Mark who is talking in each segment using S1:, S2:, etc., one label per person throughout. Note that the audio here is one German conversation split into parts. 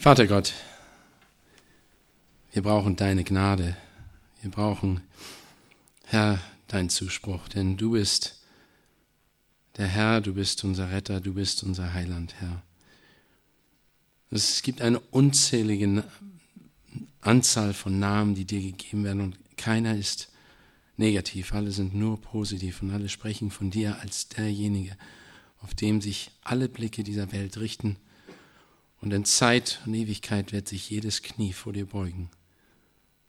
S1: Vater Gott, wir brauchen deine Gnade. Wir brauchen, Herr, deinen Zuspruch, denn du bist der Herr, du bist unser Retter, du bist unser Heiland, Herr. Es gibt eine unzählige Anzahl von Namen, die dir gegeben werden und keiner ist negativ, alle sind nur positiv und alle sprechen von dir als derjenige, auf dem sich alle Blicke dieser Welt richten und in Zeit und Ewigkeit wird sich jedes Knie vor dir beugen.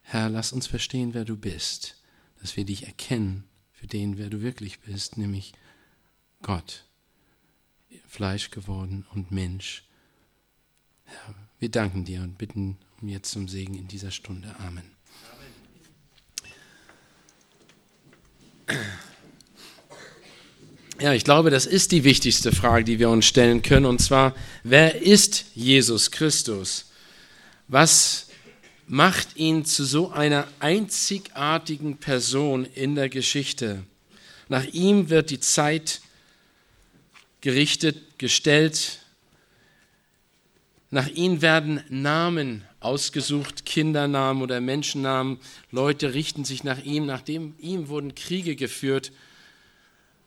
S1: Herr, lass uns verstehen, wer du bist, dass wir dich erkennen für den, wer du wirklich bist, nämlich Gott, Fleisch geworden und Mensch. Herr, wir danken dir und bitten um jetzt zum Segen in dieser Stunde. Amen. Ja, ich glaube, das ist die wichtigste Frage, die wir uns stellen können, und zwar, wer ist Jesus Christus? Was macht ihn zu so einer einzigartigen Person in der Geschichte? Nach ihm wird die Zeit gerichtet, gestellt. Nach ihm werden Namen ausgesucht, Kindernamen oder Menschennamen. Leute richten sich nach ihm. Nach dem, ihm wurden Kriege geführt.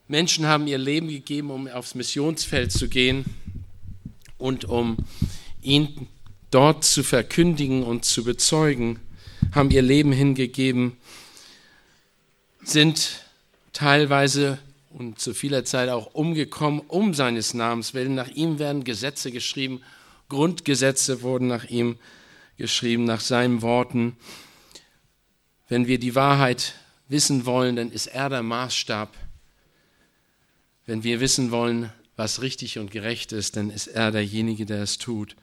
S1: Menschen haben ihr Leben gegeben, um aufs Missionsfeld zu gehen und um ihn dort zu verkündigen und zu bezeugen, haben ihr Leben hingegeben, sind teilweise und zu vieler Zeit auch umgekommen um seines Namens willen. Nach ihm werden Gesetze geschrieben, Grundgesetze wurden nach ihm geschrieben, nach seinen Worten. Wenn wir die Wahrheit wissen wollen, dann ist er der Maßstab. Wenn wir wissen wollen, was richtig und gerecht ist, dann ist er derjenige, der es tut.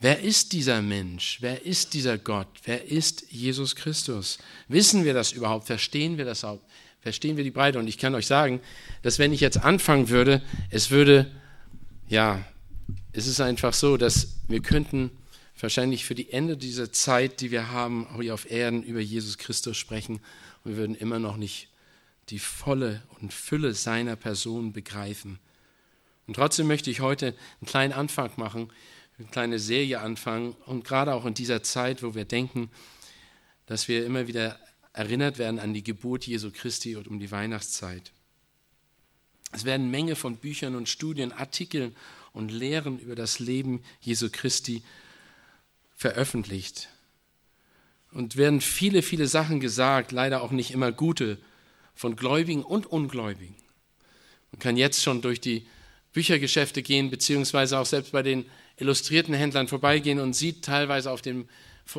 S1: Wer ist dieser Mensch? Wer ist dieser Gott? Wer ist Jesus Christus? Wissen wir das überhaupt? Verstehen wir das auch? Verstehen wir die Breite? Und ich kann euch sagen, dass wenn ich jetzt anfangen würde, es würde, ja, es ist einfach so, dass wir könnten wahrscheinlich für die Ende dieser Zeit, die wir haben, hier auf Erden, über Jesus Christus sprechen. Und wir würden immer noch nicht die volle und Fülle seiner Person begreifen. Und trotzdem möchte ich heute einen kleinen Anfang machen, eine kleine Serie anfangen. Und gerade auch in dieser Zeit, wo wir denken, dass wir immer wieder erinnert werden an die Geburt Jesu Christi und um die Weihnachtszeit. Es werden Menge von Büchern und Studien, Artikeln und Lehren über das Leben Jesu Christi veröffentlicht. Und werden viele, viele Sachen gesagt, leider auch nicht immer gute, von Gläubigen und Ungläubigen. Man kann jetzt schon durch die Büchergeschäfte gehen, beziehungsweise auch selbst bei den illustrierten Händlern vorbeigehen und sieht teilweise auf dem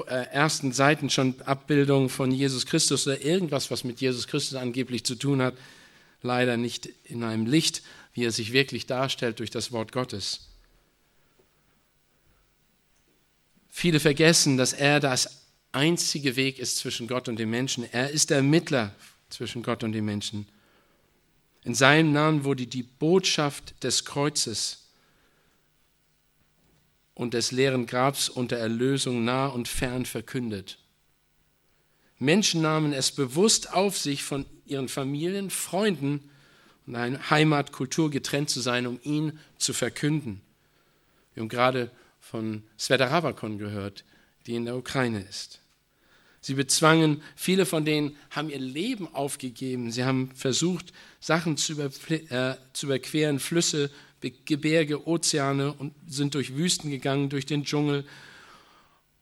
S1: äh, ersten Seiten schon Abbildungen von Jesus Christus oder irgendwas, was mit Jesus Christus angeblich zu tun hat, leider nicht in einem Licht, wie er sich wirklich darstellt durch das Wort Gottes. Viele vergessen, dass er das einzige Weg ist zwischen Gott und den Menschen. Er ist der Mittler zwischen Gott und den Menschen. In seinem Namen wurde die Botschaft des Kreuzes und des leeren Grabs und der Erlösung nah und fern verkündet. Menschen nahmen es bewusst auf sich, von ihren Familien, Freunden und einer Heimat, getrennt zu sein, um ihn zu verkünden. Wir haben gerade von Sveta Ravakon gehört, die in der Ukraine ist. Sie bezwangen, viele von denen haben ihr Leben aufgegeben. Sie haben versucht, Sachen zu, äh, zu überqueren, Flüsse, Gebirge, Ozeane und sind durch Wüsten gegangen, durch den Dschungel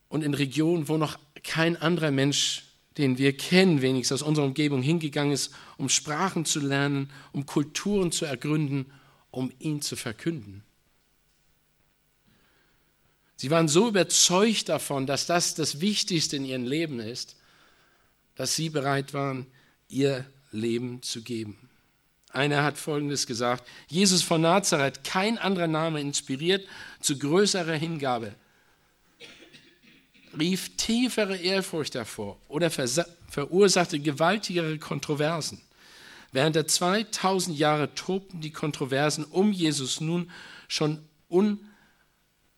S1: und in Regionen, wo noch kein anderer Mensch, den wir kennen, wenigstens aus unserer Umgebung, hingegangen ist, um Sprachen zu lernen, um Kulturen zu ergründen, um ihn zu verkünden. Sie waren so überzeugt davon, dass das das Wichtigste in ihrem Leben ist, dass sie bereit waren, ihr Leben zu geben. Einer hat Folgendes gesagt, Jesus von Nazareth, kein anderer Name inspiriert zu größerer Hingabe, rief tiefere Ehrfurcht hervor oder verursachte gewaltigere Kontroversen. Während der 2000 Jahre tobten die Kontroversen um Jesus nun schon un,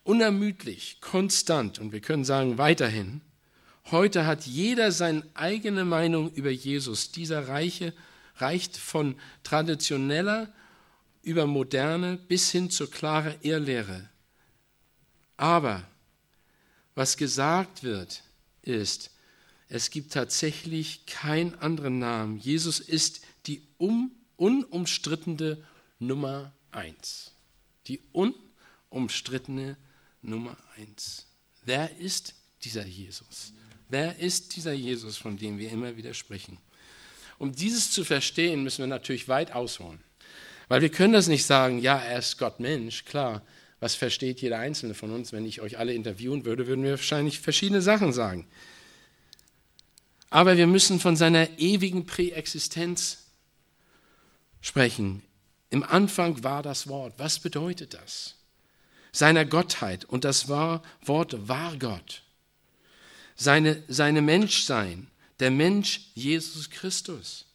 S1: unermüdlich, konstant und wir können sagen weiterhin. Heute hat jeder seine eigene Meinung über Jesus, dieser reiche reicht von traditioneller über moderne bis hin zur klaren Irrlehre. Aber was gesagt wird, ist, es gibt tatsächlich keinen anderen Namen. Jesus ist die um, unumstrittene Nummer eins. Die unumstrittene Nummer eins. Wer ist dieser Jesus? Wer ist dieser Jesus, von dem wir immer wieder sprechen? Um dieses zu verstehen, müssen wir natürlich weit ausholen. Weil wir können das nicht sagen, ja, er ist Gott Mensch, klar. Was versteht jeder Einzelne von uns? Wenn ich euch alle interviewen würde, würden wir wahrscheinlich verschiedene Sachen sagen. Aber wir müssen von seiner ewigen Präexistenz sprechen. Im Anfang war das Wort. Was bedeutet das? Seiner Gottheit. Und das Wort war Gott. Seine, seine Menschsein, der Mensch Jesus Christus.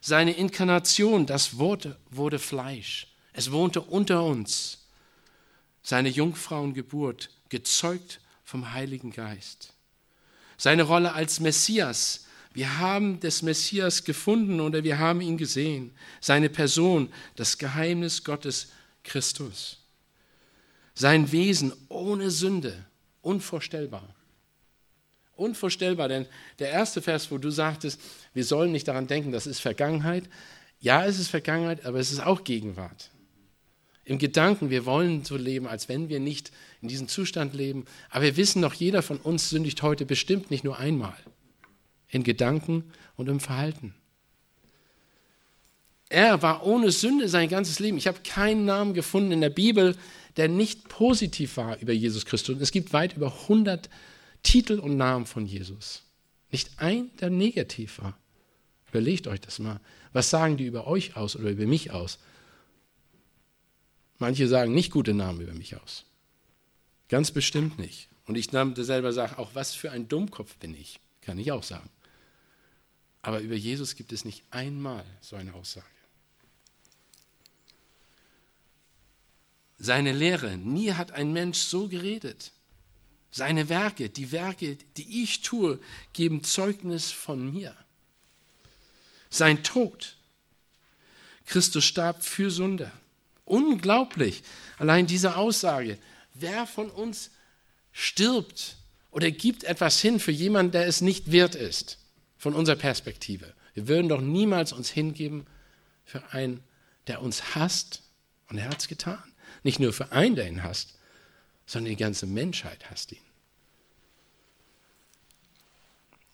S1: Seine Inkarnation, das Wort wurde Fleisch. Es wohnte unter uns. Seine Jungfrauengeburt, gezeugt vom Heiligen Geist. Seine Rolle als Messias. Wir haben des Messias gefunden oder wir haben ihn gesehen. Seine Person, das Geheimnis Gottes Christus. Sein Wesen ohne Sünde, unvorstellbar. Unvorstellbar, denn der erste Vers, wo du sagtest, wir sollen nicht daran denken, das ist Vergangenheit. Ja, es ist Vergangenheit, aber es ist auch Gegenwart. Im Gedanken, wir wollen so leben, als wenn wir nicht in diesem Zustand leben. Aber wir wissen noch, jeder von uns sündigt heute bestimmt nicht nur einmal. In Gedanken und im Verhalten. Er war ohne Sünde sein ganzes Leben. Ich habe keinen Namen gefunden in der Bibel, der nicht positiv war über Jesus Christus. Und es gibt weit über 100 Titel und Namen von Jesus. Nicht ein, der negativ war. Überlegt euch das mal. Was sagen die über euch aus oder über mich aus? Manche sagen nicht gute Namen über mich aus. Ganz bestimmt nicht. Und ich selber sage, auch was für ein Dummkopf bin ich, kann ich auch sagen. Aber über Jesus gibt es nicht einmal so eine Aussage. Seine Lehre, nie hat ein Mensch so geredet. Seine Werke, die Werke, die ich tue, geben Zeugnis von mir. Sein Tod. Christus starb für Sünder. Unglaublich. Allein diese Aussage. Wer von uns stirbt oder gibt etwas hin für jemanden, der es nicht wert ist, von unserer Perspektive? Wir würden doch niemals uns hingeben für einen, der uns hasst. Und er hat es getan. Nicht nur für einen, der ihn hasst, sondern die ganze Menschheit hasst ihn.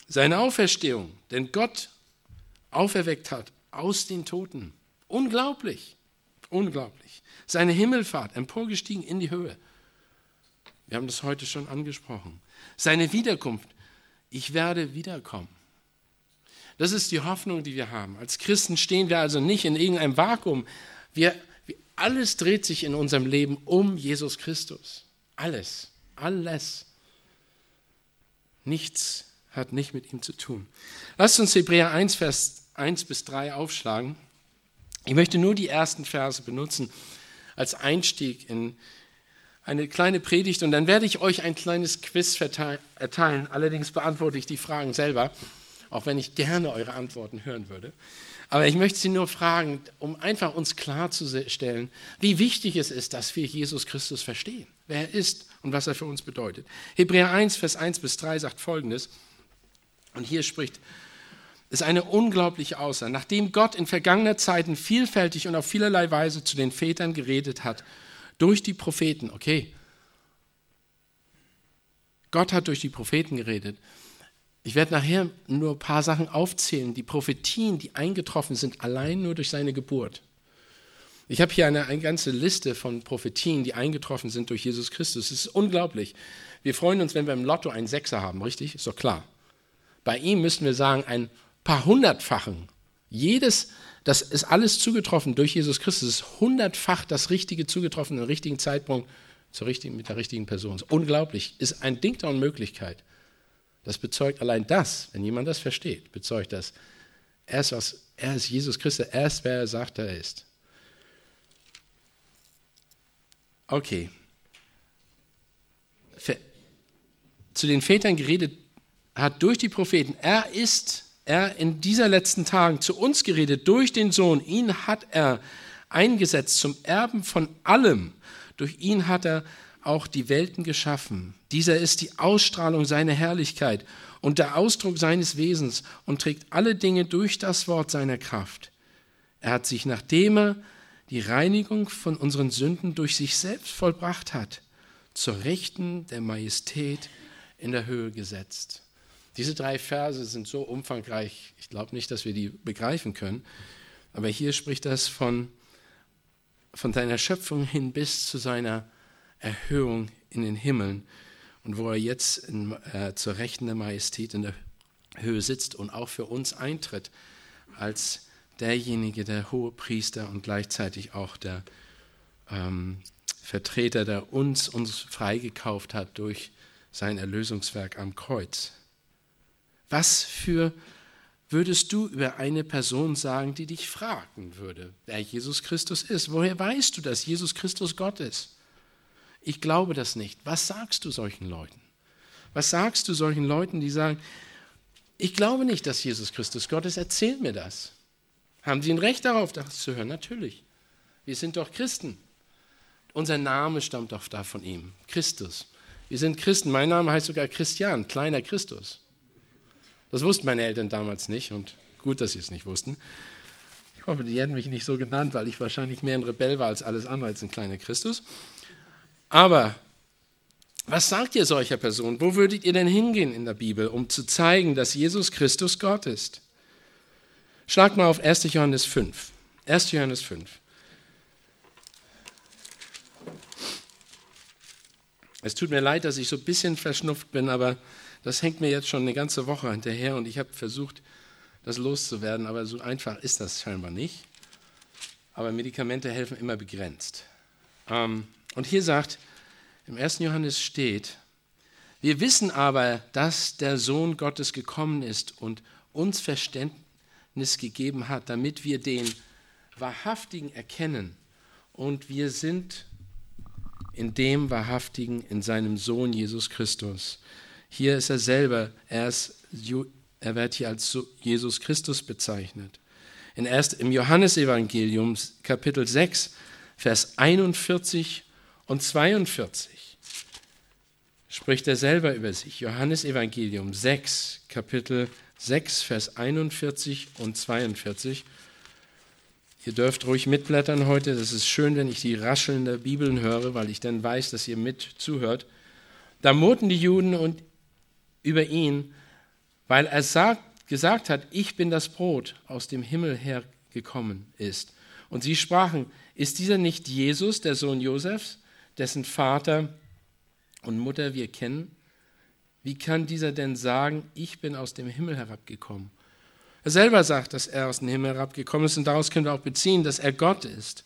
S1: Seine Auferstehung, denn Gott auferweckt hat aus den Toten. Unglaublich, unglaublich. Seine Himmelfahrt, emporgestiegen in die Höhe. Wir haben das heute schon angesprochen. Seine Wiederkunft, ich werde wiederkommen. Das ist die Hoffnung, die wir haben. Als Christen stehen wir also nicht in irgendeinem Vakuum. Wir, alles dreht sich in unserem Leben um Jesus Christus. Alles, alles. Nichts hat nicht mit ihm zu tun. Lasst uns Hebräer 1, Vers 1 bis 3 aufschlagen. Ich möchte nur die ersten Verse benutzen als Einstieg in eine kleine Predigt und dann werde ich euch ein kleines Quiz erteilen. Allerdings beantworte ich die Fragen selber, auch wenn ich gerne eure Antworten hören würde. Aber ich möchte Sie nur fragen, um einfach uns klarzustellen, wie wichtig es ist, dass wir Jesus Christus verstehen, wer er ist und was er für uns bedeutet. Hebräer 1, Vers 1 bis 3 sagt folgendes, und hier spricht, ist eine unglaubliche Aussage. Nachdem Gott in vergangener Zeiten vielfältig und auf vielerlei Weise zu den Vätern geredet hat, durch die Propheten, okay, Gott hat durch die Propheten geredet, ich werde nachher nur ein paar Sachen aufzählen, die Prophetien, die eingetroffen sind, allein nur durch seine Geburt. Ich habe hier eine, eine, ganze Liste von Prophetien, die eingetroffen sind durch Jesus Christus. Es ist unglaublich. Wir freuen uns, wenn wir im Lotto einen Sechser haben, richtig? Ist doch klar. Bei ihm müssen wir sagen, ein paar hundertfachen. Jedes, das ist alles zugetroffen durch Jesus Christus. Ist hundertfach das Richtige zugetroffen, im richtigen Zeitpunkt, zur richtigen, mit der richtigen Person. Unglaublich. Ist ein Ding der Unmöglichkeit. Das bezeugt allein das, wenn jemand das versteht, bezeugt das. Er ist, was, er ist Jesus Christus, er ist, wer er sagt, er ist. Okay. Zu den Vätern geredet hat durch die Propheten. Er ist, er in dieser letzten Tagen zu uns geredet durch den Sohn. Ihn hat er eingesetzt zum Erben von allem. Durch ihn hat er auch die Welten geschaffen. Dieser ist die Ausstrahlung seiner Herrlichkeit und der Ausdruck seines Wesens und trägt alle Dinge durch das Wort seiner Kraft. Er hat sich, nachdem er die Reinigung von unseren Sünden durch sich selbst vollbracht hat, zur Rechten der Majestät in der Höhe gesetzt. Diese drei Verse sind so umfangreich, ich glaube nicht, dass wir die begreifen können, aber hier spricht das von, von seiner Schöpfung hin bis zu seiner Erhöhung in den Himmeln und wo er jetzt in, äh, zur Rechten der Majestät in der Höhe sitzt und auch für uns eintritt als derjenige, der hohe Priester und gleichzeitig auch der ähm, Vertreter, der uns, uns freigekauft hat durch sein Erlösungswerk am Kreuz. Was für würdest du über eine Person sagen, die dich fragen würde, wer Jesus Christus ist? Woher weißt du, dass Jesus Christus Gott ist? Ich glaube das nicht. Was sagst du solchen Leuten? Was sagst du solchen Leuten, die sagen, ich glaube nicht, dass Jesus Christus Gott ist, erzähl mir das. Haben sie ein Recht darauf, das zu hören? Natürlich. Wir sind doch Christen. Unser Name stammt doch da von ihm, Christus. Wir sind Christen. Mein Name heißt sogar Christian, kleiner Christus. Das wussten meine Eltern damals nicht und gut, dass sie es nicht wussten. Ich hoffe, die hätten mich nicht so genannt, weil ich wahrscheinlich mehr ein Rebell war als alles andere als ein kleiner Christus. Aber was sagt ihr solcher Person? Wo würdet ihr denn hingehen in der Bibel, um zu zeigen, dass Jesus Christus Gott ist? Schlag mal auf 1. Johannes 5. 1. Johannes 5. Es tut mir leid, dass ich so ein bisschen verschnupft bin, aber das hängt mir jetzt schon eine ganze Woche hinterher und ich habe versucht, das loszuwerden, aber so einfach ist das scheinbar nicht. Aber Medikamente helfen immer begrenzt. Ähm, und hier sagt, im 1. Johannes steht, wir wissen aber, dass der Sohn Gottes gekommen ist und uns Verständnis gegeben hat, damit wir den Wahrhaftigen erkennen. Und wir sind in dem Wahrhaftigen, in seinem Sohn Jesus Christus. Hier ist er selber, er, ist, er wird hier als Jesus Christus bezeichnet. In erst, Im Johannesevangelium Kapitel 6, Vers 41 und 42 spricht er selber über sich. Johannesevangelium 6, Kapitel 6, Vers 41 und 42. Ihr dürft ruhig mitblättern heute. Das ist schön, wenn ich die Rascheln der Bibeln höre, weil ich dann weiß, dass ihr mit zuhört. Da murrten die Juden und über ihn, weil er sagt, gesagt hat, ich bin das Brot aus dem Himmel hergekommen ist. Und sie sprachen, ist dieser nicht Jesus, der Sohn Josefs, dessen Vater und Mutter wir kennen? Wie kann dieser denn sagen, ich bin aus dem Himmel herabgekommen? Er selber sagt, dass er aus dem Himmel herabgekommen ist und daraus können wir auch beziehen, dass er Gott ist.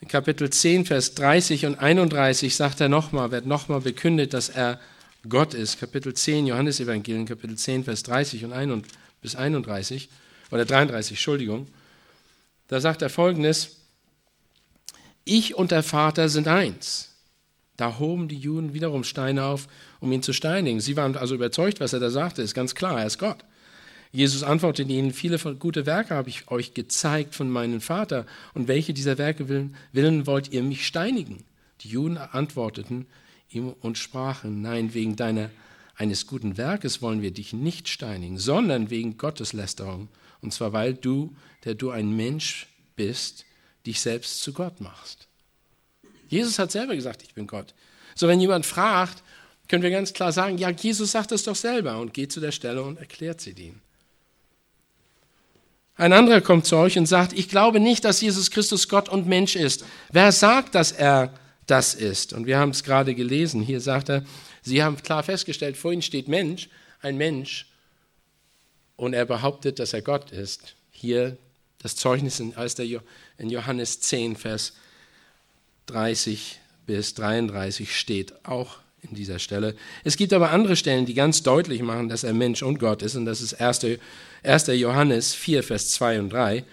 S1: In Kapitel 10, Vers 30 und 31 sagt er nochmal, wird nochmal bekündet, dass er Gott ist. Kapitel 10, Johannesevangelium, Kapitel 10, Vers 30 und 1 bis 31, oder 33, Entschuldigung. Da sagt er folgendes, ich und der Vater sind eins. Da hoben die Juden wiederum Steine auf, um ihn zu steinigen. Sie waren also überzeugt, was er da sagte, ist ganz klar, er ist Gott. Jesus antwortete ihnen, viele gute Werke habe ich euch gezeigt von meinem Vater, und welche dieser Werke willen, willen wollt ihr mich steinigen? Die Juden antworteten, ihm und sprachen, nein, wegen deiner eines guten Werkes wollen wir dich nicht steinigen, sondern wegen Gotteslästerung. Und zwar, weil du, der du ein Mensch bist, dich selbst zu Gott machst. Jesus hat selber gesagt, ich bin Gott. So, wenn jemand fragt, können wir ganz klar sagen, ja, Jesus sagt es doch selber und geht zu der Stelle und erklärt sie den. Ein anderer kommt zu euch und sagt, ich glaube nicht, dass Jesus Christus Gott und Mensch ist. Wer sagt, dass er das ist. Und wir haben es gerade gelesen. Hier sagt er, Sie haben klar festgestellt, vor Ihnen steht Mensch, ein Mensch, und er behauptet, dass er Gott ist. Hier das Zeugnis in, in Johannes 10, Vers 30 bis 33 steht auch in dieser Stelle. Es gibt aber andere Stellen, die ganz deutlich machen, dass er Mensch und Gott ist. Und das ist 1. 1. Johannes 4, Vers 2 und 3.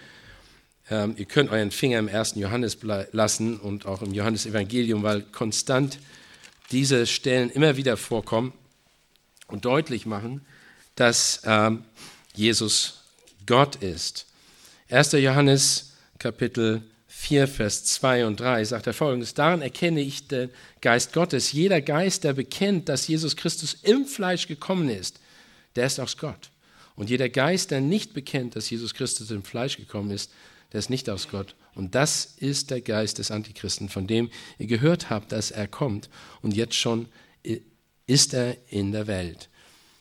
S1: Ähm, ihr könnt euren Finger im ersten Johannes lassen und auch im Johannesevangelium, weil konstant diese Stellen immer wieder vorkommen und deutlich machen, dass ähm, Jesus Gott ist. 1. Johannes Kapitel 4, Vers 2 und 3 sagt er folgendes, daran erkenne ich den Geist Gottes. Jeder Geist, der bekennt, dass Jesus Christus im Fleisch gekommen ist, der ist aus Gott. Und jeder Geist, der nicht bekennt, dass Jesus Christus im Fleisch gekommen ist, der ist nicht aus Gott. Und das ist der Geist des Antichristen, von dem ihr gehört habt, dass er kommt. Und jetzt schon ist er in der Welt.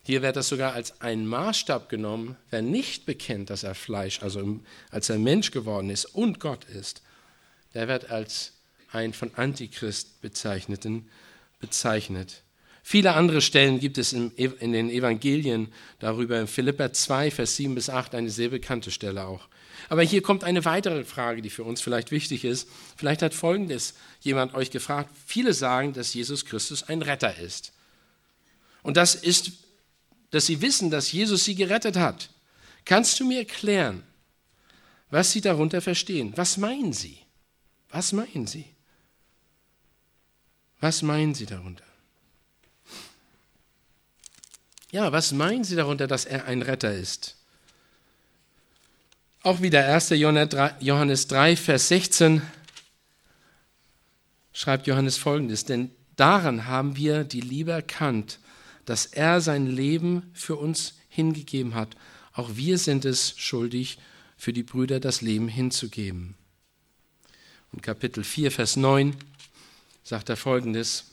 S1: Hier wird das sogar als ein Maßstab genommen, wer nicht bekennt, dass er Fleisch, also als er Mensch geworden ist und Gott ist, der wird als ein von Antichrist bezeichneten bezeichnet. Viele andere Stellen gibt es in, den Evangelien darüber. In Philippa 2, Vers 7 bis 8 eine sehr bekannte Stelle auch. Aber hier kommt eine weitere Frage, die für uns vielleicht wichtig ist. Vielleicht hat Folgendes jemand euch gefragt. Viele sagen, dass Jesus Christus ein Retter ist. Und das ist, dass sie wissen, dass Jesus sie gerettet hat. Kannst du mir erklären, was sie darunter verstehen? Was meinen sie? Was meinen sie? Was meinen sie darunter? Ja, was meinen sie darunter, dass er ein Retter ist? Auch wieder 1. Johannes 3, Vers 16 schreibt Johannes folgendes, denn daran haben wir die Liebe erkannt, dass er sein Leben für uns hingegeben hat. Auch wir sind es schuldig, für die Brüder das Leben hinzugeben. Und Kapitel 4, Vers 9 sagt er folgendes,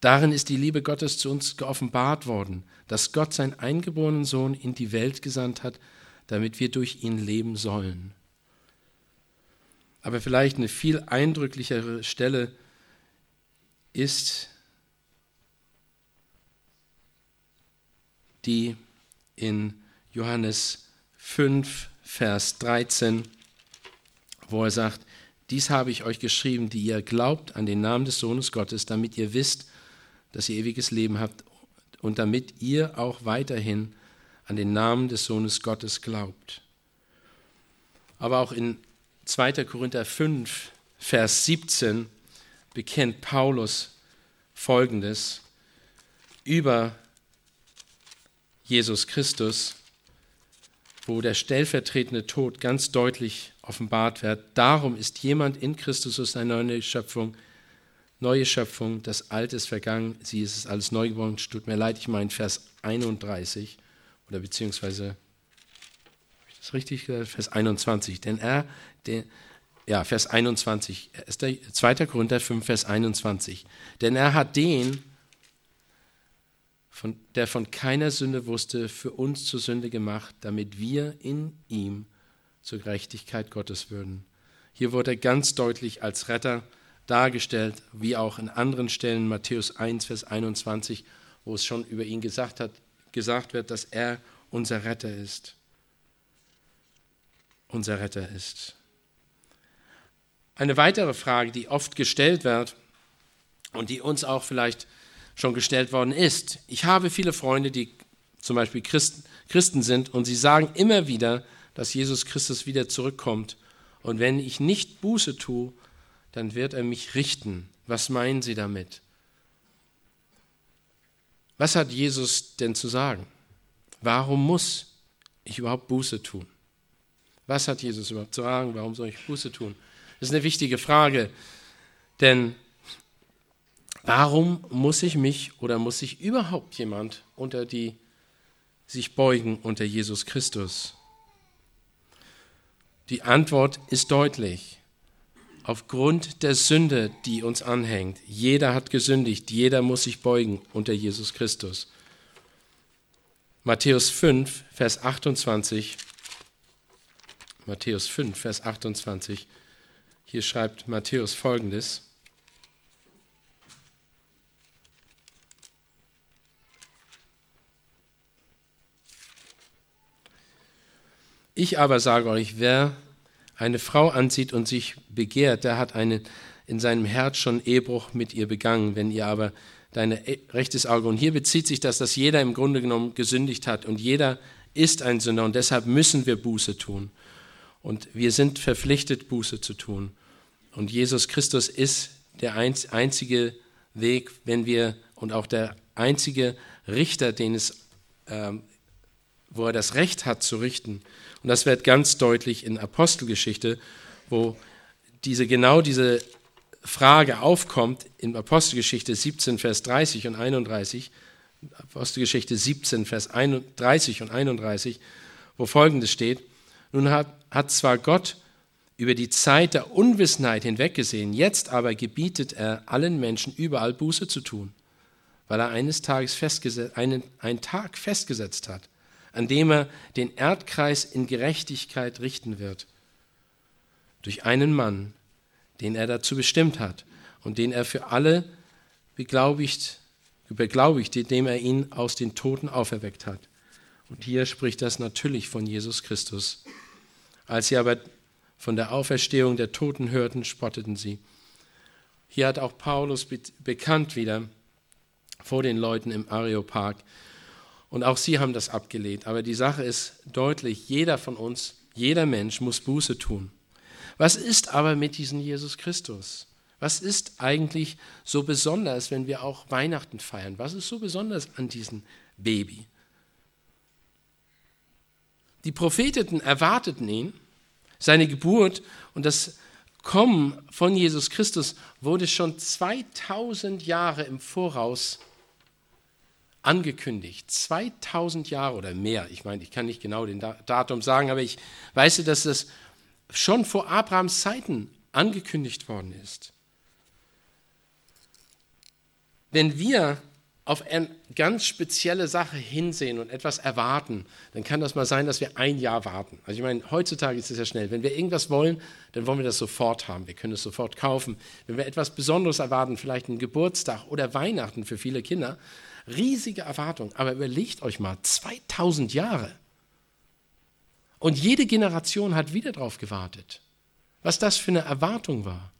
S1: Darin ist die Liebe Gottes zu uns geoffenbart worden, dass Gott seinen eingeborenen Sohn in die Welt gesandt hat, damit wir durch ihn leben sollen. Aber vielleicht eine viel eindrücklichere Stelle ist die in Johannes 5, Vers 13, wo er sagt, dies habe ich euch geschrieben, die ihr glaubt an den Namen des Sohnes Gottes, damit ihr wisst, dass ihr ewiges Leben habt und damit ihr auch weiterhin an den Namen des Sohnes Gottes glaubt. Aber auch in 2. Korinther 5, Vers 17 bekennt Paulus Folgendes über Jesus Christus, wo der stellvertretende Tod ganz deutlich offenbart wird. Darum ist jemand in Christus eine neue Schöpfung, neue Schöpfung, das Alte ist vergangen, sie ist alles neu geworden. Tut mir leid, ich meine Vers 31 oder beziehungsweise, habe ich das richtig gesagt? Vers 21. Denn er, der, ja, Vers 21, 2. Korinther 5, Vers 21. Denn er hat den, von, der von keiner Sünde wusste, für uns zur Sünde gemacht, damit wir in ihm zur Gerechtigkeit Gottes würden. Hier wurde er ganz deutlich als Retter dargestellt, wie auch in anderen Stellen, Matthäus 1, Vers 21, wo es schon über ihn gesagt hat, gesagt wird, dass er unser Retter ist. Unser Retter ist. Eine weitere Frage, die oft gestellt wird und die uns auch vielleicht schon gestellt worden ist. Ich habe viele Freunde, die zum Beispiel Christen, Christen sind und sie sagen immer wieder, dass Jesus Christus wieder zurückkommt. Und wenn ich nicht Buße tue, dann wird er mich richten. Was meinen Sie damit? Was hat Jesus denn zu sagen? Warum muss ich überhaupt Buße tun? Was hat Jesus überhaupt zu sagen? Warum soll ich Buße tun? Das ist eine wichtige Frage, denn warum muss ich mich oder muss sich überhaupt jemand unter die sich beugen unter Jesus Christus? Die Antwort ist deutlich aufgrund der Sünde, die uns anhängt. Jeder hat gesündigt, jeder muss sich beugen unter Jesus Christus. Matthäus 5, Vers 28. Matthäus 5, Vers 28. Hier schreibt Matthäus folgendes. Ich aber sage euch, wer eine Frau ansieht und sich begehrt, der hat eine, in seinem Herz schon Ehebruch mit ihr begangen. Wenn ihr aber deine e, rechtes Auge, und hier bezieht sich das, dass jeder im Grunde genommen gesündigt hat und jeder ist ein Sünder und deshalb müssen wir Buße tun. Und wir sind verpflichtet, Buße zu tun. Und Jesus Christus ist der einzige Weg, wenn wir, und auch der einzige Richter, den es, äh, wo er das Recht hat zu richten. Und das wird ganz deutlich in Apostelgeschichte, wo diese, genau diese Frage aufkommt in Apostelgeschichte 17, Vers 30 und 31. Apostelgeschichte 17, Vers 30 und 31, wo folgendes steht. Nun hat, hat zwar Gott über die Zeit der Unwissenheit hinweggesehen, jetzt aber gebietet er allen Menschen überall Buße zu tun, weil er eines Tages festgesetzt, einen, einen Tag festgesetzt hat, an dem er den Erdkreis in Gerechtigkeit richten wird. Durch einen Mann, den er dazu bestimmt hat und den er für alle beglaubigt, beglaubigt, indem er ihn aus den Toten auferweckt hat. Und hier spricht das natürlich von Jesus Christus. Als sie aber von der Auferstehung der Toten hörten, spotteten sie. Hier hat auch Paulus bekannt wieder vor den Leuten im Areopag. Und auch sie haben das abgelehnt. Aber die Sache ist deutlich, jeder von uns, jeder Mensch muss Buße tun. Was ist aber mit diesem Jesus Christus? Was ist eigentlich so besonders, wenn wir auch Weihnachten feiern? Was ist so besonders an diesem Baby? Die Propheten erwarteten ihn, seine Geburt und das Kommen von Jesus Christus wurde schon 2000 Jahre im Voraus angekündigt. 2000 Jahre oder mehr. Ich meine, ich kann nicht genau den Datum sagen, aber ich weiß, dass das schon vor Abrahams Zeiten angekündigt worden ist. Wenn wir auf eine ganz spezielle Sache hinsehen und etwas erwarten, dann kann das mal sein, dass wir ein Jahr warten. Also ich meine, heutzutage ist es ja schnell. Wenn wir irgendwas wollen, dann wollen wir das sofort haben. Wir können es sofort kaufen. Wenn wir etwas Besonderes erwarten, vielleicht einen Geburtstag oder Weihnachten für viele Kinder, riesige Erwartung. Aber überlegt euch mal, 2000 Jahre. Und jede Generation hat wieder darauf gewartet. Was das für eine Erwartung war.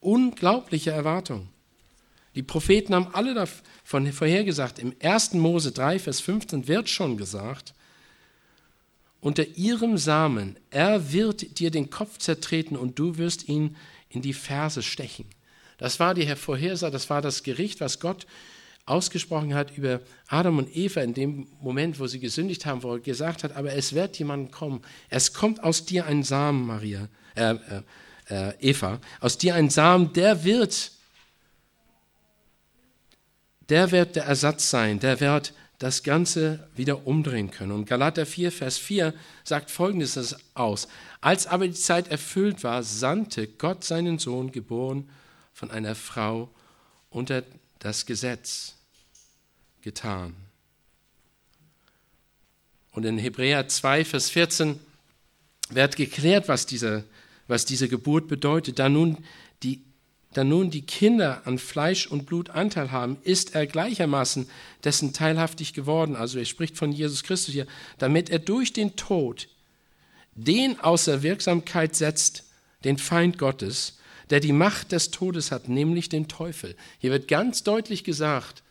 S1: Unglaubliche Erwartung. Die Propheten haben alle davon vorhergesagt. Im 1. Mose 3, Vers 15 wird schon gesagt, unter ihrem Samen, er wird dir den Kopf zertreten und du wirst ihn in die Ferse stechen. Das war die Vorhersage, das war das Gericht, was Gott ausgesprochen hat über Adam und Eva in dem Moment, wo sie gesündigt haben, wo er gesagt hat, aber es wird jemand kommen. Es kommt aus dir ein Samen, Maria, äh, äh, äh, Eva, aus dir ein Samen, der wird, der wird der Ersatz sein, der wird das Ganze wieder umdrehen können. Und Galater 4, Vers 4 sagt folgendes aus. Als aber die Zeit erfüllt war, sandte Gott seinen Sohn, geboren von einer Frau unter das Gesetz getan. Und in Hebräer 2, Vers 14 wird geklärt, was diese, was diese Geburt bedeutet. Da nun, die, da nun die Kinder an Fleisch und Blut Anteil haben, ist er gleichermaßen dessen teilhaftig geworden. Also er spricht von Jesus Christus hier, damit er durch den Tod den außer Wirksamkeit setzt, den Feind Gottes, der die Macht des Todes hat, nämlich den Teufel. Hier wird ganz deutlich gesagt,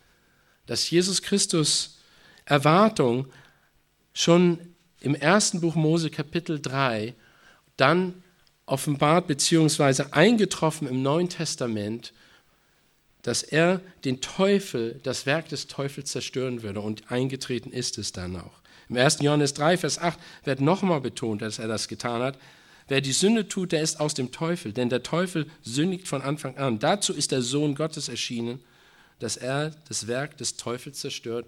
S1: dass Jesus Christus Erwartung schon im ersten Buch Mose Kapitel 3 dann offenbart bzw. eingetroffen im Neuen Testament, dass er den Teufel, das Werk des Teufels zerstören würde und eingetreten ist es dann auch. Im 1. Johannes 3, Vers 8 wird nochmal betont, dass er das getan hat. Wer die Sünde tut, der ist aus dem Teufel, denn der Teufel sündigt von Anfang an. Dazu ist der Sohn Gottes erschienen, dass er das Werk des Teufels zerstört,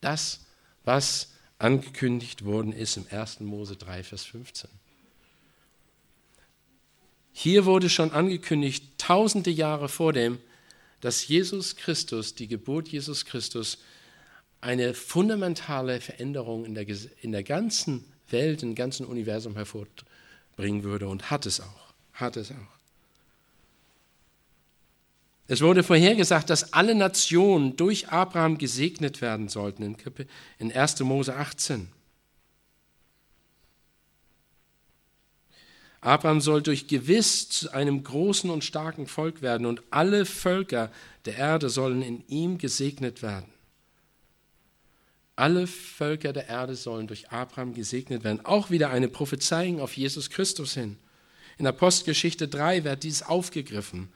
S1: das, was angekündigt worden ist im 1. Mose 3, Vers 15. Hier wurde schon angekündigt, tausende Jahre vor dem, dass Jesus Christus, die Geburt Jesus Christus, eine fundamentale Veränderung in der, in der ganzen Welt, im ganzen Universum hervorbringen würde und hat es auch. Hat es auch. Es wurde vorhergesagt, dass alle Nationen durch Abraham gesegnet werden sollten in 1. Mose 18. Abraham soll durch gewiss zu einem großen und starken Volk werden und alle Völker der Erde sollen in ihm gesegnet werden. Alle Völker der Erde sollen durch Abraham gesegnet werden. Auch wieder eine Prophezeiung auf Jesus Christus hin. In Apostelgeschichte 3 wird dies aufgegriffen.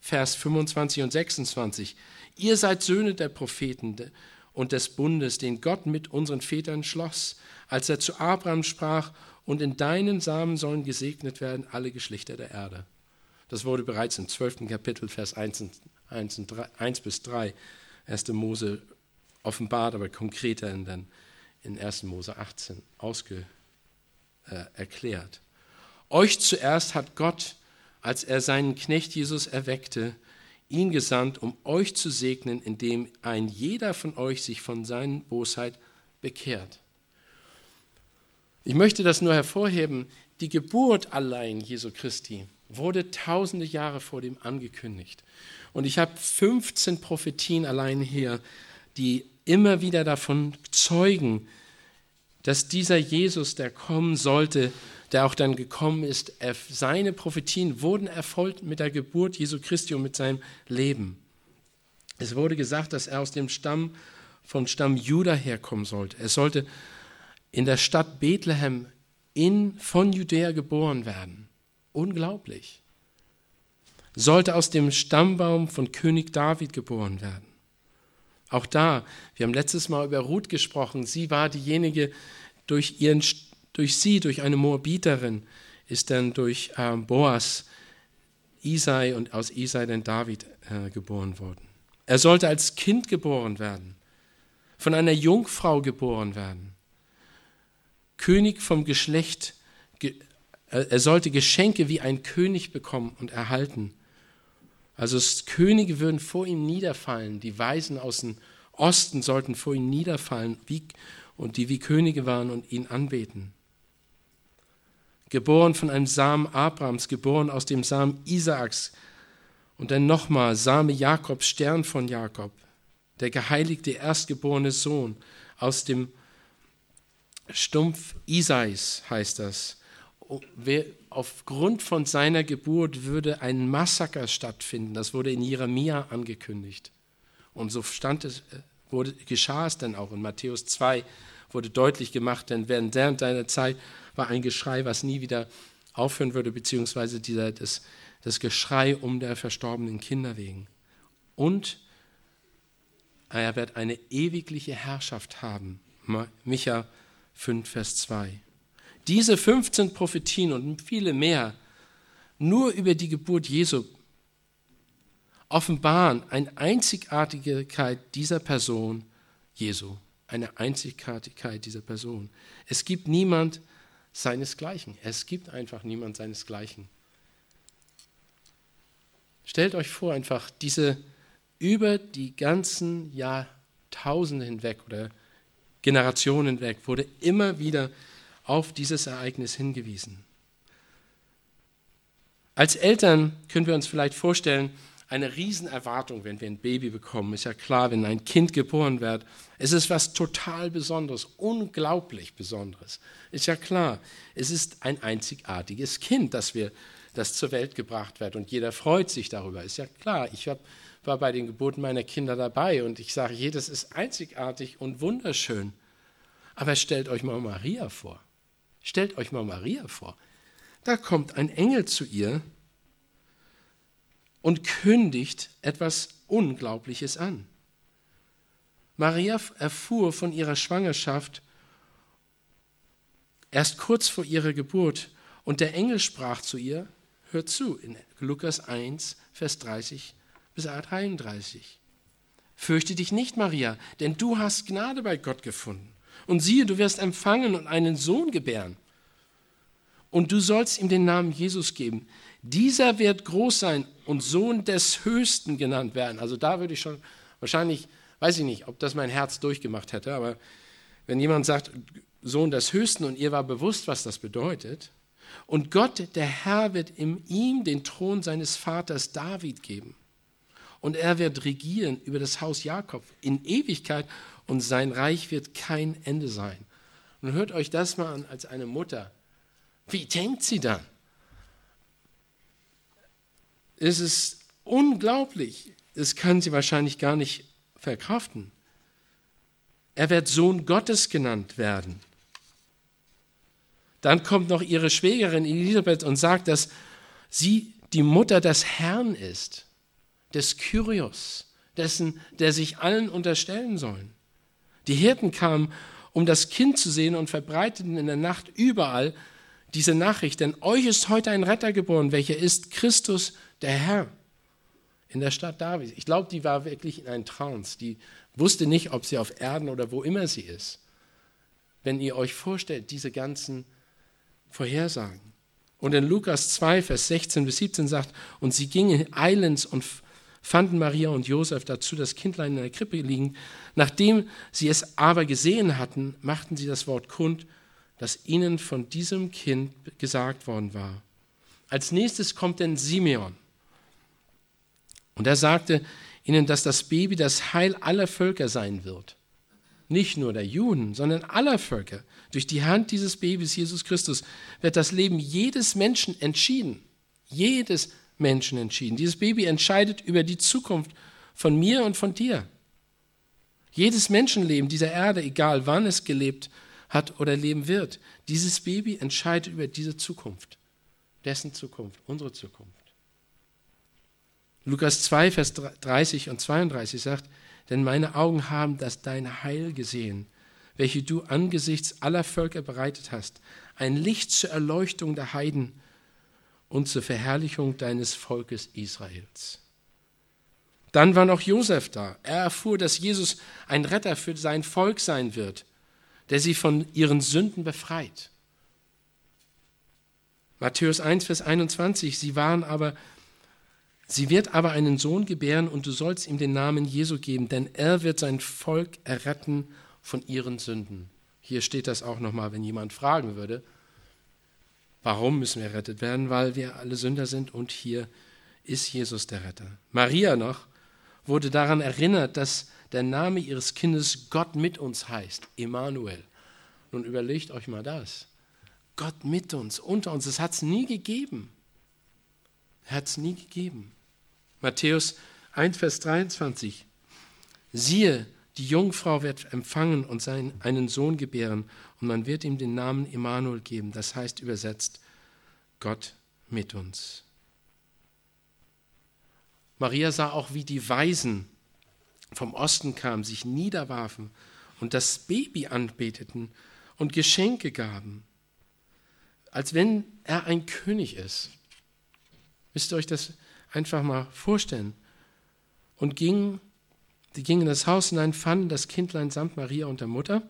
S1: Vers 25 und 26. Ihr seid Söhne der Propheten und des Bundes, den Gott mit unseren Vätern schloss, als er zu Abraham sprach, und in deinen Samen sollen gesegnet werden alle Geschlechter der Erde. Das wurde bereits im 12. Kapitel, Vers 1, 1, 3, 1 bis 3, 1. Mose offenbart, aber konkreter in, den, in 1. Mose 18 ausge, äh, erklärt. Euch zuerst hat Gott, als er seinen Knecht Jesus erweckte, ihn gesandt, um euch zu segnen, indem ein jeder von euch sich von seiner Bosheit bekehrt. Ich möchte das nur hervorheben, die Geburt allein Jesu Christi wurde tausende Jahre vor dem angekündigt. Und ich habe 15 Prophetien allein hier, die immer wieder davon zeugen, dass dieser Jesus, der kommen sollte, der auch dann gekommen ist, seine Prophetien wurden erfolgt mit der Geburt Jesu Christi und mit seinem Leben. Es wurde gesagt, dass er aus dem Stamm vom Stamm Juda herkommen sollte. Er sollte in der Stadt Bethlehem in, von Judäa geboren werden. Unglaublich. Sollte aus dem Stammbaum von König David geboren werden. Auch da, wir haben letztes Mal über Ruth gesprochen, sie war diejenige, durch, ihren, durch sie, durch eine Moabiterin, ist dann durch ähm, Boas Isai und aus Isai dann David äh, geboren worden. Er sollte als Kind geboren werden, von einer Jungfrau geboren werden. König vom Geschlecht, er sollte Geschenke wie ein König bekommen und erhalten. Also Könige würden vor ihm niederfallen, die Weisen aus dem Osten sollten vor ihm niederfallen wie, und die wie Könige waren und ihn anbeten. Geboren von einem Samen Abrahams, geboren aus dem Samen Isaaks und dann nochmal Same Jakobs, Stern von Jakob, der geheiligte erstgeborene Sohn aus dem Stumpf Isais heißt das. Aufgrund von seiner Geburt würde ein Massaker stattfinden. Das wurde in Jeremia angekündigt. Und so stand es, äh, wurde, geschah es dann auch. In Matthäus 2 wurde deutlich gemacht, denn während deiner Zeit war ein Geschrei, was nie wieder aufhören würde, beziehungsweise dieser, das, das Geschrei um der verstorbenen Kinder wegen. Und er wird eine ewigliche Herrschaft haben. Micha 5, Vers 2. Diese 15 Prophetien und viele mehr nur über die Geburt Jesu offenbaren eine Einzigartigkeit dieser Person Jesu. Eine Einzigartigkeit dieser Person. Es gibt niemand seinesgleichen. Es gibt einfach niemand seinesgleichen. Stellt euch vor, einfach diese über die ganzen Jahrtausende hinweg oder Generationen hinweg wurde immer wieder auf dieses Ereignis hingewiesen. Als Eltern können wir uns vielleicht vorstellen, eine Riesenerwartung, wenn wir ein Baby bekommen. Ist ja klar, wenn ein Kind geboren wird, es ist was total Besonderes, unglaublich Besonderes. Ist ja klar, es ist ein einzigartiges Kind, das, wir, das zur Welt gebracht wird und jeder freut sich darüber. Ist ja klar, ich hab, war bei den Geburten meiner Kinder dabei und ich sage, jedes ist einzigartig und wunderschön. Aber stellt euch mal Maria vor. Stellt euch mal Maria vor. Da kommt ein Engel zu ihr und kündigt etwas Unglaubliches an. Maria erfuhr von ihrer Schwangerschaft erst kurz vor ihrer Geburt und der Engel sprach zu ihr, hört zu, in Lukas 1, Vers 30 bis 33. Fürchte dich nicht, Maria, denn du hast Gnade bei Gott gefunden. Und siehe, du wirst empfangen und einen Sohn gebären. Und du sollst ihm den Namen Jesus geben. Dieser wird groß sein und Sohn des Höchsten genannt werden. Also da würde ich schon wahrscheinlich, weiß ich nicht, ob das mein Herz durchgemacht hätte, aber wenn jemand sagt, Sohn des Höchsten und ihr war bewusst, was das bedeutet, und Gott, der Herr, wird ihm den Thron seines Vaters David geben. Und er wird regieren über das Haus Jakob in Ewigkeit und sein Reich wird kein Ende sein. Und hört euch das mal an als eine Mutter. Wie denkt sie dann? Es ist unglaublich. Das kann sie wahrscheinlich gar nicht verkraften. Er wird Sohn Gottes genannt werden. Dann kommt noch ihre Schwägerin Elisabeth und sagt, dass sie die Mutter des Herrn ist, des Kyrios, dessen, der sich allen unterstellen sollen. Die Hirten kamen, um das Kind zu sehen und verbreiteten in der Nacht überall, diese Nachricht, denn euch ist heute ein Retter geboren, welcher ist Christus, der Herr, in der Stadt David. Ich glaube, die war wirklich in einem Trance. Die wusste nicht, ob sie auf Erden oder wo immer sie ist. Wenn ihr euch vorstellt, diese ganzen Vorhersagen. Und in Lukas 2, Vers 16 bis 17 sagt, und sie gingen eilends und fanden Maria und Josef dazu das Kindlein in der Krippe liegen. Nachdem sie es aber gesehen hatten, machten sie das Wort kund, das ihnen von diesem Kind gesagt worden war. Als nächstes kommt denn Simeon. Und er sagte ihnen, dass das Baby das Heil aller Völker sein wird. Nicht nur der Juden, sondern aller Völker. Durch die Hand dieses Babys, Jesus Christus, wird das Leben jedes Menschen entschieden. Jedes Menschen entschieden. Dieses Baby entscheidet über die Zukunft von mir und von dir. Jedes Menschenleben dieser Erde, egal wann es gelebt hat oder leben wird, dieses Baby entscheidet über diese Zukunft. Dessen Zukunft, unsere Zukunft. Lukas 2, Vers 30 und 32 sagt, denn meine Augen haben das dein Heil gesehen, welche du angesichts aller Völker bereitet hast, ein Licht zur Erleuchtung der Heiden und zur Verherrlichung deines Volkes Israels. Dann war noch Josef da. Er erfuhr, dass Jesus ein Retter für sein Volk sein wird, der sie von ihren Sünden befreit. Matthäus 1, Vers 21, sie waren aber Sie wird aber einen Sohn gebären und du sollst ihm den Namen Jesu geben, denn er wird sein Volk erretten von ihren Sünden. Hier steht das auch nochmal, wenn jemand fragen würde, warum müssen wir errettet werden? Weil wir alle Sünder sind und hier ist Jesus der Retter. Maria noch wurde daran erinnert, dass der Name ihres Kindes Gott mit uns heißt, Immanuel. Nun überlegt euch mal das. Gott mit uns, unter uns, das hat es nie gegeben. Hat es nie gegeben. Matthäus 1, Vers 23. Siehe, die Jungfrau wird empfangen und seinen, einen Sohn gebären und man wird ihm den Namen Immanuel geben. Das heißt übersetzt, Gott mit uns. Maria sah auch, wie die Weisen vom Osten kamen, sich niederwarfen und das Baby anbeteten und Geschenke gaben, als wenn er ein König ist. Wisst ihr euch das einfach mal vorstellen. Und gingen, sie gingen in das Haus hinein, fanden das Kindlein samt Maria und der Mutter,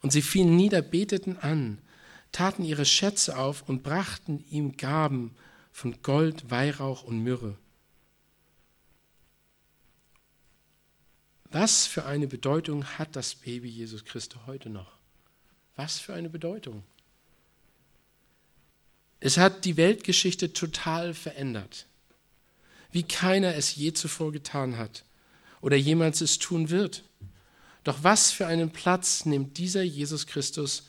S1: und sie fielen nieder, beteten an, taten ihre Schätze auf und brachten ihm Gaben von Gold, Weihrauch und Myrrhe. Was für eine Bedeutung hat das Baby Jesus Christus heute noch? Was für eine Bedeutung? Es hat die Weltgeschichte total verändert wie keiner es je zuvor getan hat oder jemals es tun wird. Doch was für einen Platz nimmt dieser Jesus Christus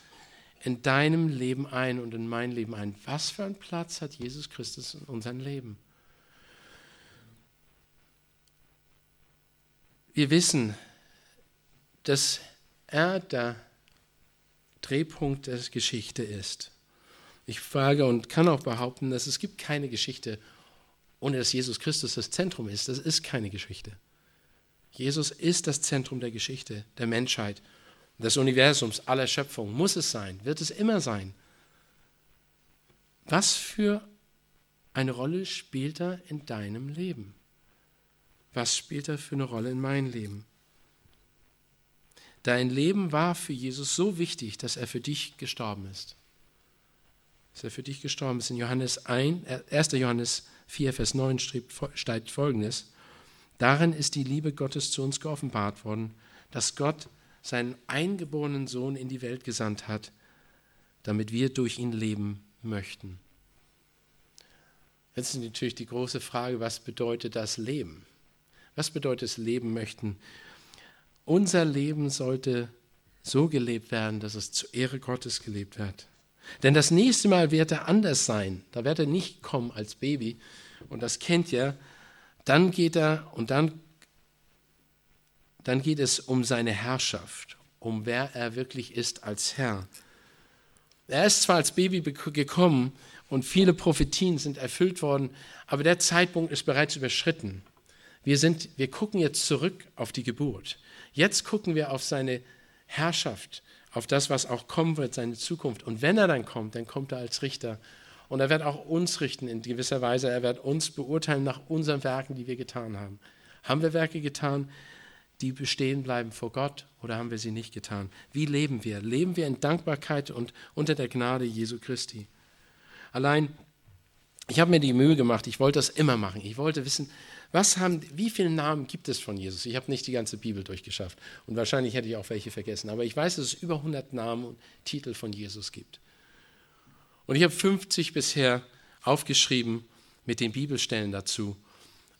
S1: in deinem Leben ein und in mein Leben ein? Was für einen Platz hat Jesus Christus in unserem Leben? Wir wissen, dass er der Drehpunkt der Geschichte ist. Ich frage und kann auch behaupten, dass es gibt keine Geschichte ohne dass Jesus Christus das Zentrum ist. Das ist keine Geschichte. Jesus ist das Zentrum der Geschichte, der Menschheit, des Universums, aller Schöpfung. Muss es sein, wird es immer sein. Was für eine Rolle spielt er in deinem Leben? Was spielt er für eine Rolle in meinem Leben? Dein Leben war für Jesus so wichtig, dass er für dich gestorben ist. Dass er für dich gestorben ist. In Johannes 1, 1. Johannes 4, Vers 9 steht folgendes. Darin ist die Liebe Gottes zu uns geoffenbart worden, dass Gott seinen eingeborenen Sohn in die Welt gesandt hat, damit wir durch ihn leben möchten. Jetzt ist natürlich die große Frage, was bedeutet das Leben? Was bedeutet es Leben möchten? Unser Leben sollte so gelebt werden, dass es zur Ehre Gottes gelebt wird. Denn das nächste Mal wird er anders sein. Da wird er nicht kommen als Baby. Und das kennt ihr. Dann geht er und dann, dann geht es um seine Herrschaft, um wer er wirklich ist als Herr. Er ist zwar als Baby gekommen und viele Prophetien sind erfüllt worden, aber der Zeitpunkt ist bereits überschritten. Wir, sind, wir gucken jetzt zurück auf die Geburt. Jetzt gucken wir auf seine Herrschaft, auf das, was auch kommen wird, seine Zukunft. Und wenn er dann kommt, dann kommt er als Richter. Und er wird auch uns richten in gewisser Weise. Er wird uns beurteilen nach unseren Werken, die wir getan haben. Haben wir Werke getan, die bestehen bleiben vor Gott oder haben wir sie nicht getan? Wie leben wir? Leben wir in Dankbarkeit und unter der Gnade Jesu Christi? Allein, ich habe mir die Mühe gemacht, ich wollte das immer machen. Ich wollte wissen, was haben, wie viele Namen gibt es von Jesus? Ich habe nicht die ganze Bibel durchgeschafft und wahrscheinlich hätte ich auch welche vergessen, aber ich weiß, dass es über 100 Namen und Titel von Jesus gibt. Und ich habe 50 bisher aufgeschrieben mit den Bibelstellen dazu.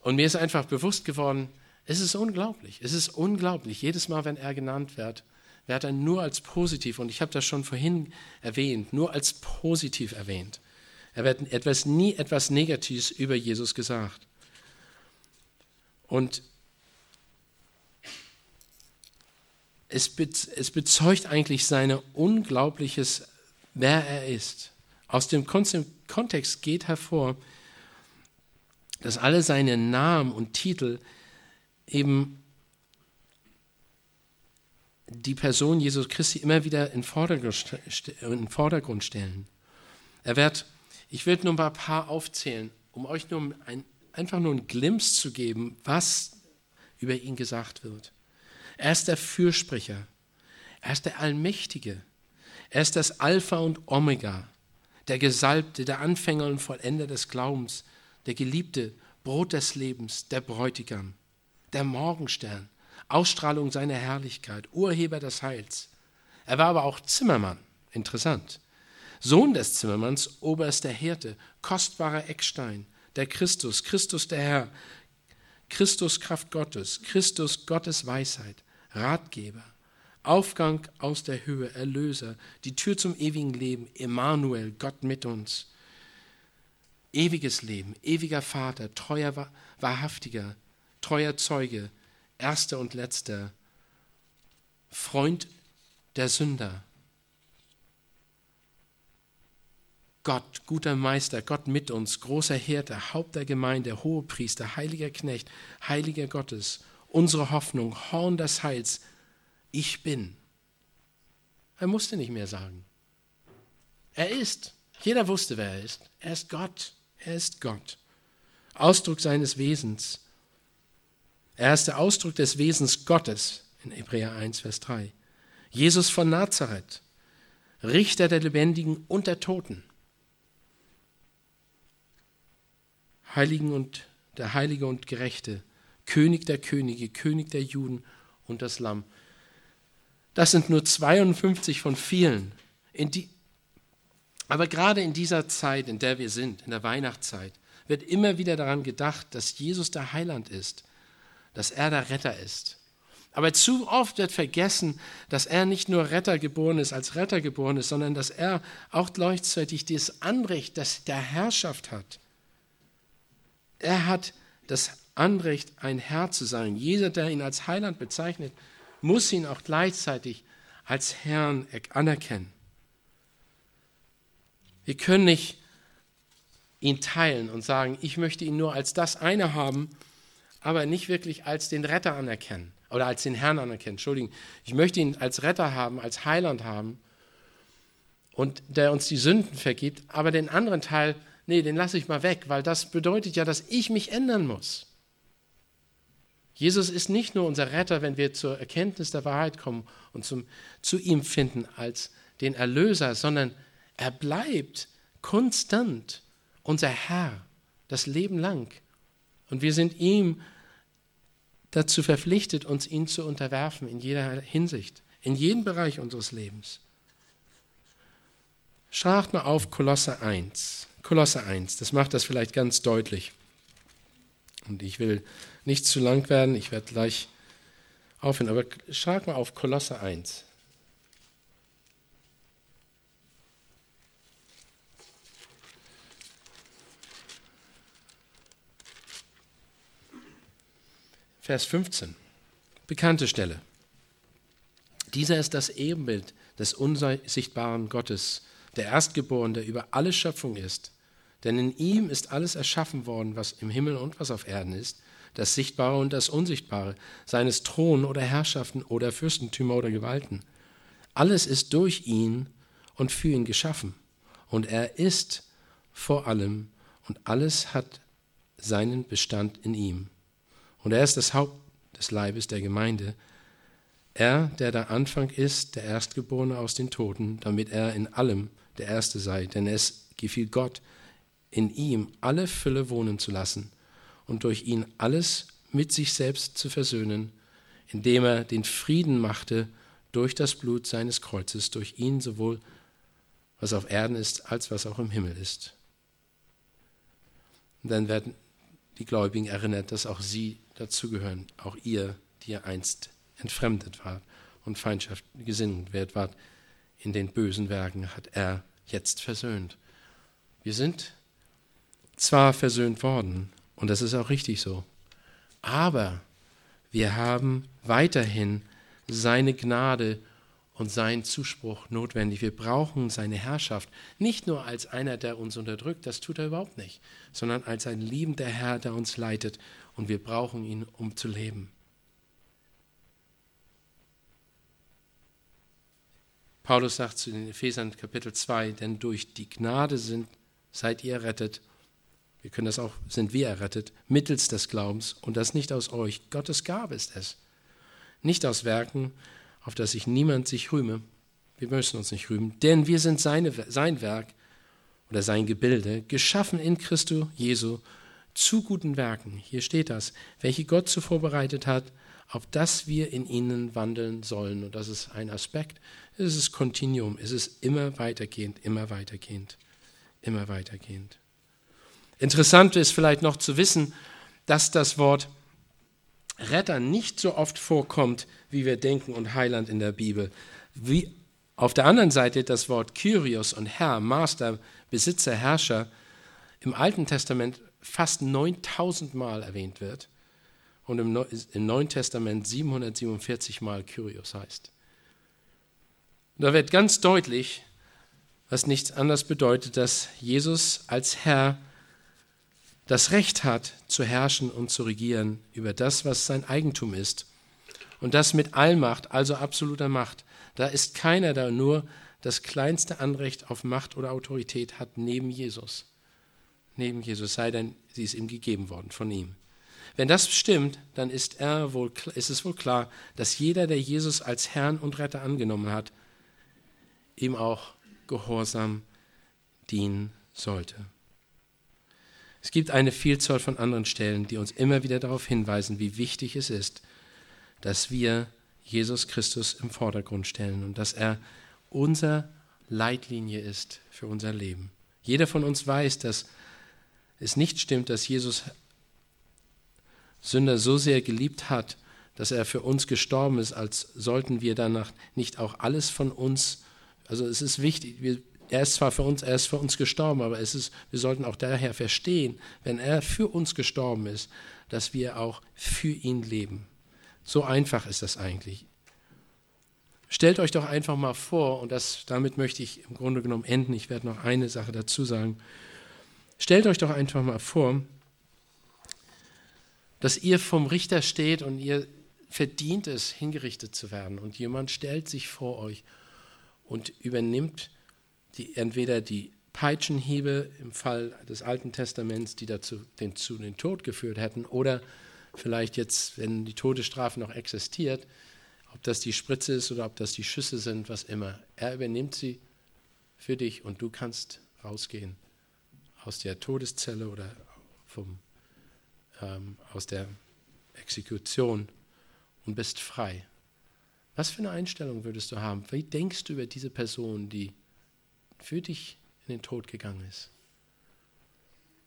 S1: Und mir ist einfach bewusst geworden, es ist unglaublich, es ist unglaublich. Jedes Mal, wenn er genannt wird, wird er nur als positiv, und ich habe das schon vorhin erwähnt, nur als positiv erwähnt. Er wird etwas, nie etwas Negatives über Jesus gesagt. Und es, bezeugt eigentlich sein unglaubliches, wer er ist. Aus dem Kontext geht hervor, dass alle seine Namen und Titel eben die Person Jesus Christi immer wieder in den Vordergrund stellen. Er wird, ich will nur ein paar aufzählen, um euch nur ein, einfach nur einen Glimps zu geben, was über ihn gesagt wird. Er ist der Fürsprecher. Er ist der Allmächtige. Er ist das Alpha und Omega, der Gesalbte, der Anfänger und Vollender des Glaubens, der Geliebte, Brot des Lebens, der Bräutigam, der Morgenstern, Ausstrahlung seiner Herrlichkeit, Urheber des Heils. Er war aber auch Zimmermann, interessant. Sohn des Zimmermanns, oberster Hirte, kostbarer Eckstein, der Christus, Christus der Herr, Christus Kraft Gottes, Christus Gottes Weisheit, Ratgeber, Aufgang aus der Höhe, Erlöser, die Tür zum ewigen Leben, Emmanuel, Gott mit uns. Ewiges Leben, ewiger Vater, treuer, wahrhaftiger, treuer Zeuge, erster und letzter, Freund der Sünder, Gott, guter Meister, Gott mit uns, großer Hirte, Haupt der Gemeinde, Hohepriester, heiliger Knecht, heiliger Gottes, unsere Hoffnung, Horn des Heils, ich bin. Er musste nicht mehr sagen. Er ist. Jeder wusste, wer er ist. Er ist Gott. Er ist Gott. Ausdruck seines Wesens. Er ist der Ausdruck des Wesens Gottes in Hebräer 1, Vers 3. Jesus von Nazareth, Richter der Lebendigen und der Toten. Heiligen und der Heilige und Gerechte, König der Könige, König der Juden und das Lamm. Das sind nur 52 von vielen. Die, aber gerade in dieser Zeit, in der wir sind, in der Weihnachtszeit, wird immer wieder daran gedacht, dass Jesus der Heiland ist, dass er der Retter ist. Aber zu oft wird vergessen, dass er nicht nur Retter geboren ist, als Retter geboren ist, sondern dass er auch gleichzeitig das Anrecht das der Herrschaft hat. Er hat das Anrecht, ein Herr zu sein. Jeder, der ihn als Heiland bezeichnet, muss ihn auch gleichzeitig als Herrn anerkennen. Wir können nicht ihn teilen und sagen, ich möchte ihn nur als das eine haben, aber nicht wirklich als den Retter anerkennen oder als den Herrn anerkennen. Entschuldigung, ich möchte ihn als Retter haben, als Heiland haben und der uns die Sünden vergibt, aber den anderen Teil nee, den lasse ich mal weg, weil das bedeutet ja, dass ich mich ändern muss. Jesus ist nicht nur unser Retter, wenn wir zur Erkenntnis der Wahrheit kommen und zum, zu ihm finden als den Erlöser, sondern er bleibt konstant unser Herr das Leben lang. Und wir sind ihm dazu verpflichtet, uns ihm zu unterwerfen in jeder Hinsicht, in jedem Bereich unseres Lebens. Schlagt mal auf Kolosse 1. Kolosse 1, das macht das vielleicht ganz deutlich. Und ich will nicht zu lang werden, ich werde gleich aufhören, aber schlag mal auf Kolosse 1. Vers 15. Bekannte Stelle. Dieser ist das Ebenbild des unsichtbaren Gottes, der Erstgeborene, der über alle Schöpfung ist. Denn in ihm ist alles erschaffen worden, was im Himmel und was auf Erden ist, das Sichtbare und das Unsichtbare, seines Thron oder Herrschaften oder Fürstentümer oder Gewalten. Alles ist durch ihn und für ihn geschaffen. Und er ist vor allem und alles hat seinen Bestand in ihm. Und er ist das Haupt des Leibes der Gemeinde. Er, der der Anfang ist, der Erstgeborene aus den Toten, damit er in allem der Erste sei. Denn es gefiel Gott, in ihm alle Fülle wohnen zu lassen und durch ihn alles mit sich selbst zu versöhnen, indem er den Frieden machte durch das Blut seines Kreuzes, durch ihn sowohl was auf Erden ist, als was auch im Himmel ist. Und dann werden die Gläubigen erinnert, dass auch sie dazugehören, auch ihr, die ihr einst entfremdet wart und Feindschaft gesinnt wert wart, in den bösen Werken hat er jetzt versöhnt. Wir sind zwar versöhnt worden, und das ist auch richtig so, aber wir haben weiterhin seine Gnade und seinen Zuspruch notwendig. Wir brauchen seine Herrschaft nicht nur als einer, der uns unterdrückt, das tut er überhaupt nicht, sondern als ein liebender Herr, der uns leitet und wir brauchen ihn, um zu leben. Paulus sagt zu den Ephesern Kapitel 2, denn durch die Gnade sind, seid ihr errettet. Wir können das auch, sind wir errettet, mittels des Glaubens und das nicht aus euch. Gottes Gabe ist es. Nicht aus Werken, auf dass sich niemand sich rühme. Wir müssen uns nicht rühmen, denn wir sind seine, sein Werk oder sein Gebilde, geschaffen in Christo Jesu zu guten Werken. Hier steht das, welche Gott zuvor bereitet hat, auf dass wir in ihnen wandeln sollen. Und das ist ein Aspekt. Es ist Kontinuum. Es ist immer weitergehend, immer weitergehend, immer weitergehend. Interessant ist vielleicht noch zu wissen, dass das Wort Retter nicht so oft vorkommt, wie wir denken, und Heiland in der Bibel. Wie auf der anderen Seite das Wort Kyrios und Herr, Master, Besitzer, Herrscher im Alten Testament fast 9000 Mal erwähnt wird und im, Neuen Testament 747 Mal Kyrios heißt. Da wird ganz deutlich, was nichts anderes bedeutet, dass Jesus als Herr das Recht hat, zu herrschen und zu regieren über das, was sein Eigentum ist. Und das mit Allmacht, also absoluter Macht. Da ist keiner, der nur das kleinste Anrecht auf Macht oder Autorität hat, neben Jesus. Neben Jesus, sei denn, sie ist ihm gegeben worden von ihm. Wenn das stimmt, dann ist, er wohl, ist es wohl klar, dass jeder, der Jesus als Herrn und Retter angenommen hat, ihm auch gehorsam dienen sollte. Es gibt eine Vielzahl von anderen Stellen, die uns immer wieder darauf hinweisen, wie wichtig es ist, dass wir Jesus Christus im Vordergrund stellen und dass er unser Leitlinie ist für unser Leben. Jeder von uns weiß, dass es nicht stimmt, dass Jesus Sünder so sehr geliebt hat, dass er für uns gestorben ist, als sollten wir danach nicht auch alles von uns, also es ist wichtig, wir er ist zwar für uns, er ist für uns gestorben, aber es ist, wir sollten auch daher verstehen, wenn er für uns gestorben ist, dass wir auch für ihn leben. So einfach ist das eigentlich. Stellt euch doch einfach mal vor, und das, damit möchte ich im Grunde genommen enden, ich werde noch eine Sache dazu sagen. Stellt euch doch einfach mal vor, dass ihr vom Richter steht und ihr verdient es, hingerichtet zu werden. Und jemand stellt sich vor euch und übernimmt die, entweder die Peitschenhiebe im Fall des Alten Testaments, die dazu den, zu den Tod geführt hätten, oder vielleicht jetzt, wenn die Todesstrafe noch existiert, ob das die Spritze ist oder ob das die Schüsse sind, was immer. Er übernimmt sie für dich und du kannst rausgehen aus der Todeszelle oder vom, ähm, aus der Exekution und bist frei. Was für eine Einstellung würdest du haben? Wie denkst du über diese Person, die für dich in den Tod gegangen ist.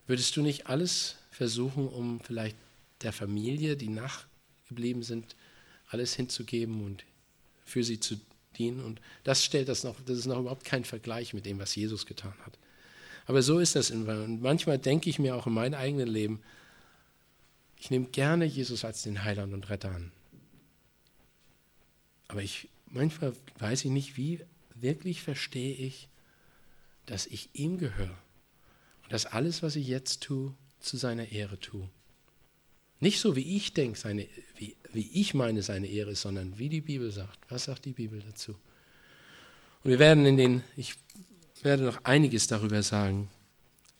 S1: Würdest du nicht alles versuchen, um vielleicht der Familie, die nachgeblieben sind, alles hinzugeben und für sie zu dienen? Und das stellt das noch, das ist noch überhaupt kein Vergleich mit dem, was Jesus getan hat. Aber so ist das. Und manchmal denke ich mir auch in meinem eigenen Leben, ich nehme gerne Jesus als den Heiland und Retter an. Aber ich, manchmal weiß ich nicht, wie wirklich verstehe ich, dass ich ihm gehöre und dass alles, was ich jetzt tue, zu seiner Ehre tue. Nicht so, wie ich denke, seine, wie, wie ich meine, seine Ehre ist, sondern wie die Bibel sagt. Was sagt die Bibel dazu? Und wir werden in den, ich werde noch einiges darüber sagen.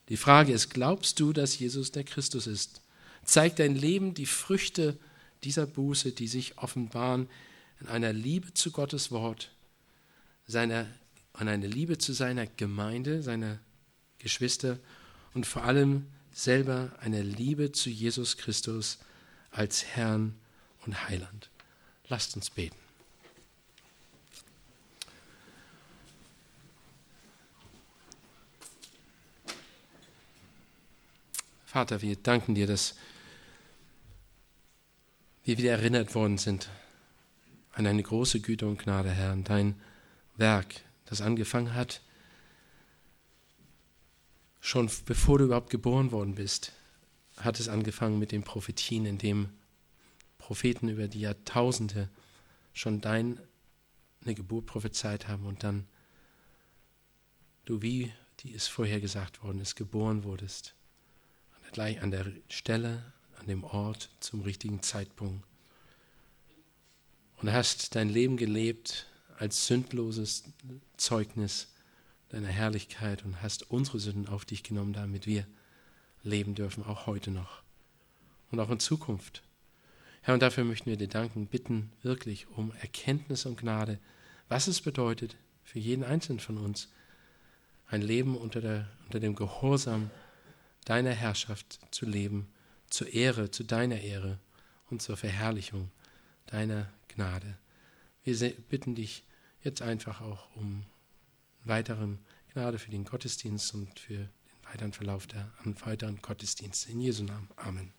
S1: Die Frage ist, glaubst du, dass Jesus der Christus ist? Zeigt dein Leben die Früchte dieser Buße, die sich offenbaren in einer Liebe zu Gottes Wort, seiner, an eine Liebe zu seiner Gemeinde, seiner Geschwister und vor allem selber eine Liebe zu Jesus Christus als Herrn und Heiland. Lasst uns beten. Vater, wir danken dir, dass wir wieder erinnert worden sind an deine große Güte und Gnade, Herr, an dein Werk, das angefangen hat, schon bevor du überhaupt geboren worden bist, hat es angefangen mit den Prophetien, in dem Propheten über die Jahrtausende schon deine Geburt prophezeit haben und dann du, wie die es vorher gesagt worden ist, geboren wurdest gleich an der Stelle, an dem Ort, zum richtigen Zeitpunkt. Und hast dein Leben gelebt als sündloses Zeugnis deiner Herrlichkeit und hast unsere Sünden auf dich genommen, damit wir leben dürfen, auch heute noch und auch in Zukunft. Herr, und dafür möchten wir dir danken, bitten wirklich um Erkenntnis und Gnade, was es bedeutet für jeden Einzelnen von uns, ein Leben unter, der, unter dem Gehorsam deiner Herrschaft zu leben, zur Ehre, zu deiner Ehre und zur Verherrlichung deiner Gnade. Wir bitten dich jetzt einfach auch um weiteren Gnade für den Gottesdienst und für den weiteren Verlauf der weiteren Gottesdienste. In Jesu Namen. Amen.